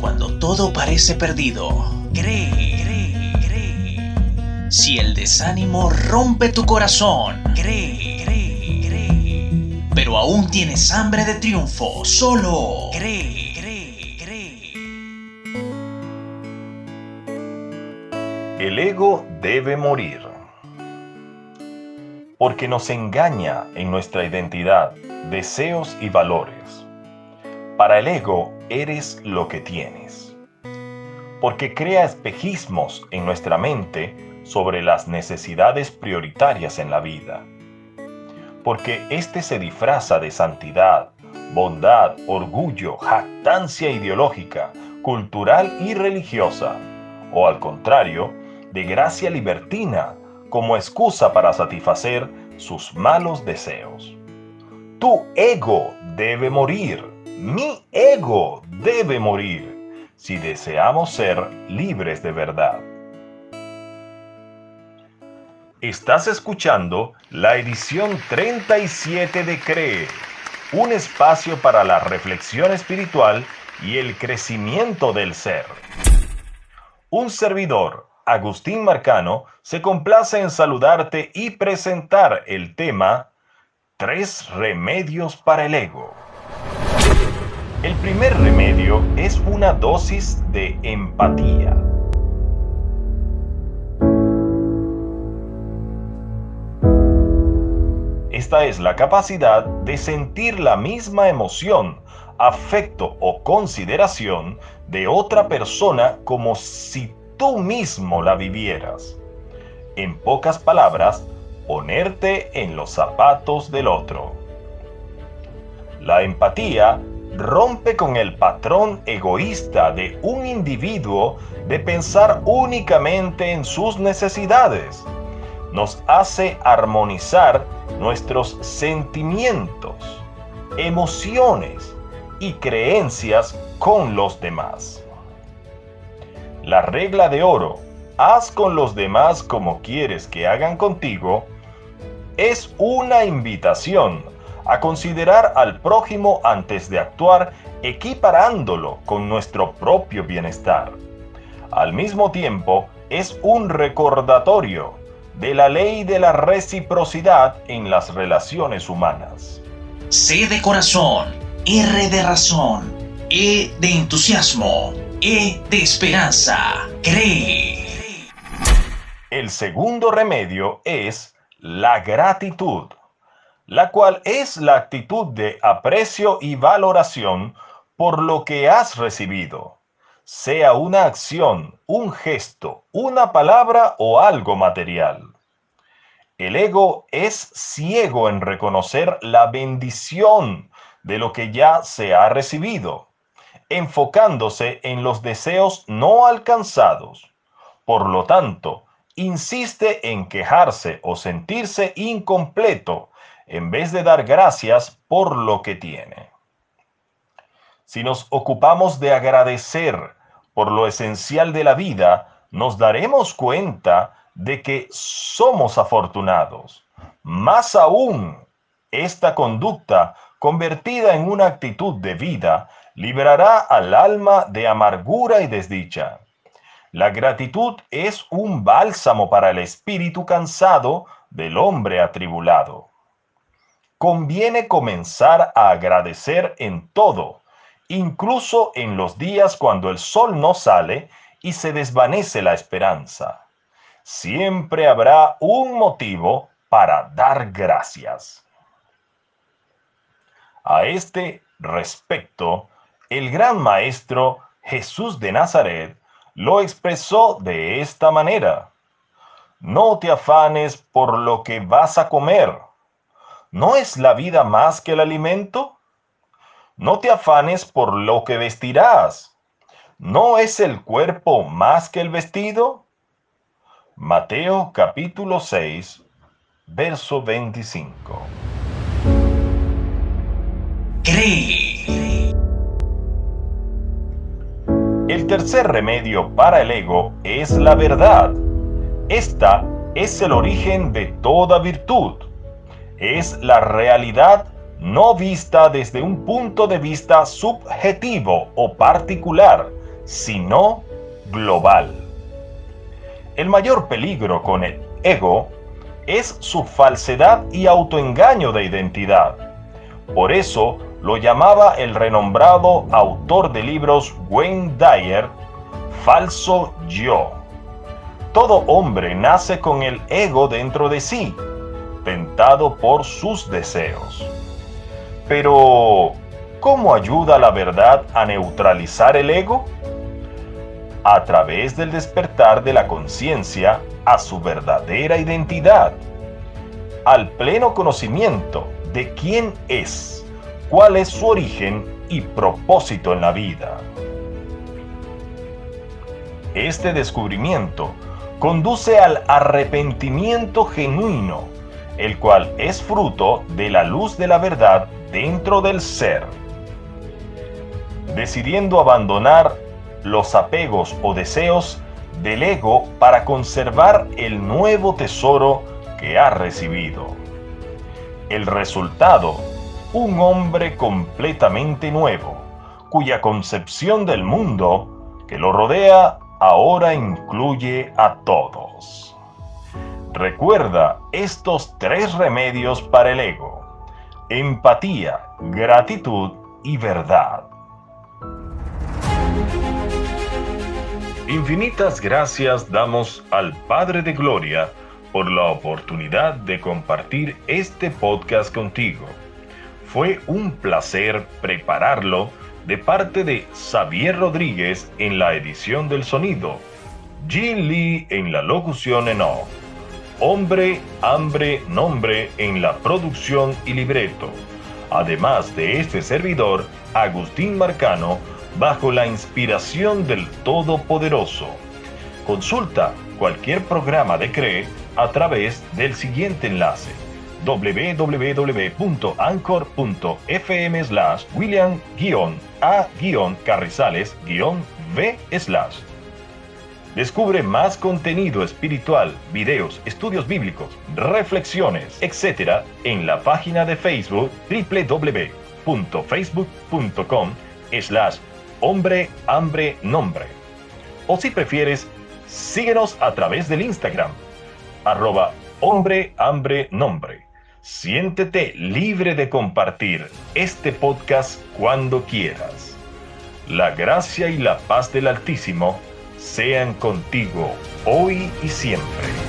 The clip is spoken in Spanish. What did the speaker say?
Cuando todo parece perdido, cree, cree, cree. Si el desánimo rompe tu corazón, cree, cree, cree. Pero aún tienes hambre de triunfo, solo cree. El ego debe morir. Porque nos engaña en nuestra identidad, deseos y valores. Para el ego eres lo que tienes. Porque crea espejismos en nuestra mente sobre las necesidades prioritarias en la vida. Porque éste se disfraza de santidad, bondad, orgullo, jactancia ideológica, cultural y religiosa. O al contrario, de gracia libertina como excusa para satisfacer sus malos deseos. Tu ego debe morir mi ego debe morir si deseamos ser libres de verdad. Estás escuchando la edición 37 de CREE, un espacio para la reflexión espiritual y el crecimiento del ser. Un servidor, Agustín Marcano, se complace en saludarte y presentar el tema Tres remedios para el ego. Primer remedio es una dosis de empatía. Esta es la capacidad de sentir la misma emoción, afecto o consideración de otra persona como si tú mismo la vivieras. En pocas palabras, ponerte en los zapatos del otro. La empatía rompe con el patrón egoísta de un individuo de pensar únicamente en sus necesidades. Nos hace armonizar nuestros sentimientos, emociones y creencias con los demás. La regla de oro, haz con los demás como quieres que hagan contigo, es una invitación a considerar al prójimo antes de actuar equiparándolo con nuestro propio bienestar. Al mismo tiempo, es un recordatorio de la ley de la reciprocidad en las relaciones humanas. C de corazón, R de razón, E de entusiasmo, E de esperanza, cree. El segundo remedio es la gratitud la cual es la actitud de aprecio y valoración por lo que has recibido, sea una acción, un gesto, una palabra o algo material. El ego es ciego en reconocer la bendición de lo que ya se ha recibido, enfocándose en los deseos no alcanzados. Por lo tanto, insiste en quejarse o sentirse incompleto en vez de dar gracias por lo que tiene. Si nos ocupamos de agradecer por lo esencial de la vida, nos daremos cuenta de que somos afortunados. Más aún, esta conducta, convertida en una actitud de vida, liberará al alma de amargura y desdicha. La gratitud es un bálsamo para el espíritu cansado del hombre atribulado conviene comenzar a agradecer en todo, incluso en los días cuando el sol no sale y se desvanece la esperanza. Siempre habrá un motivo para dar gracias. A este respecto, el gran maestro Jesús de Nazaret lo expresó de esta manera. No te afanes por lo que vas a comer ¿No es la vida más que el alimento? No te afanes por lo que vestirás. ¿No es el cuerpo más que el vestido? Mateo capítulo 6, verso 25. Cree. El tercer remedio para el ego es la verdad. Esta es el origen de toda virtud es la realidad no vista desde un punto de vista subjetivo o particular, sino global. El mayor peligro con el ego es su falsedad y autoengaño de identidad. Por eso lo llamaba el renombrado autor de libros Wayne Dyer, falso yo. Todo hombre nace con el ego dentro de sí, tentado por sus deseos. Pero, ¿cómo ayuda la verdad a neutralizar el ego? A través del despertar de la conciencia a su verdadera identidad, al pleno conocimiento de quién es, cuál es su origen y propósito en la vida. Este descubrimiento conduce al arrepentimiento genuino, el cual es fruto de la luz de la verdad dentro del ser. Decidiendo abandonar los apegos o deseos del ego para conservar el nuevo tesoro que ha recibido. El resultado, un hombre completamente nuevo, cuya concepción del mundo que lo rodea ahora incluye a todos. Recuerda estos tres remedios para el ego. Empatía, gratitud y verdad. Infinitas gracias damos al Padre de Gloria por la oportunidad de compartir este podcast contigo. Fue un placer prepararlo de parte de Xavier Rodríguez en la edición del sonido, Jin Lee en la locución en off, Hombre, Hambre, Nombre en la producción y libreto, además de este servidor, Agustín Marcano, bajo la inspiración del Todopoderoso. Consulta cualquier programa de CRE a través del siguiente enlace www.anchor.fm slash william-a-carrizales-v slash. Descubre más contenido espiritual, videos, estudios bíblicos, reflexiones, etc. en la página de Facebook www.facebook.com slash hombre, hambre, nombre. O si prefieres, síguenos a través del Instagram, arroba hombre, hambre, nombre. Siéntete libre de compartir este podcast cuando quieras. La gracia y la paz del Altísimo sean contigo hoy y siempre.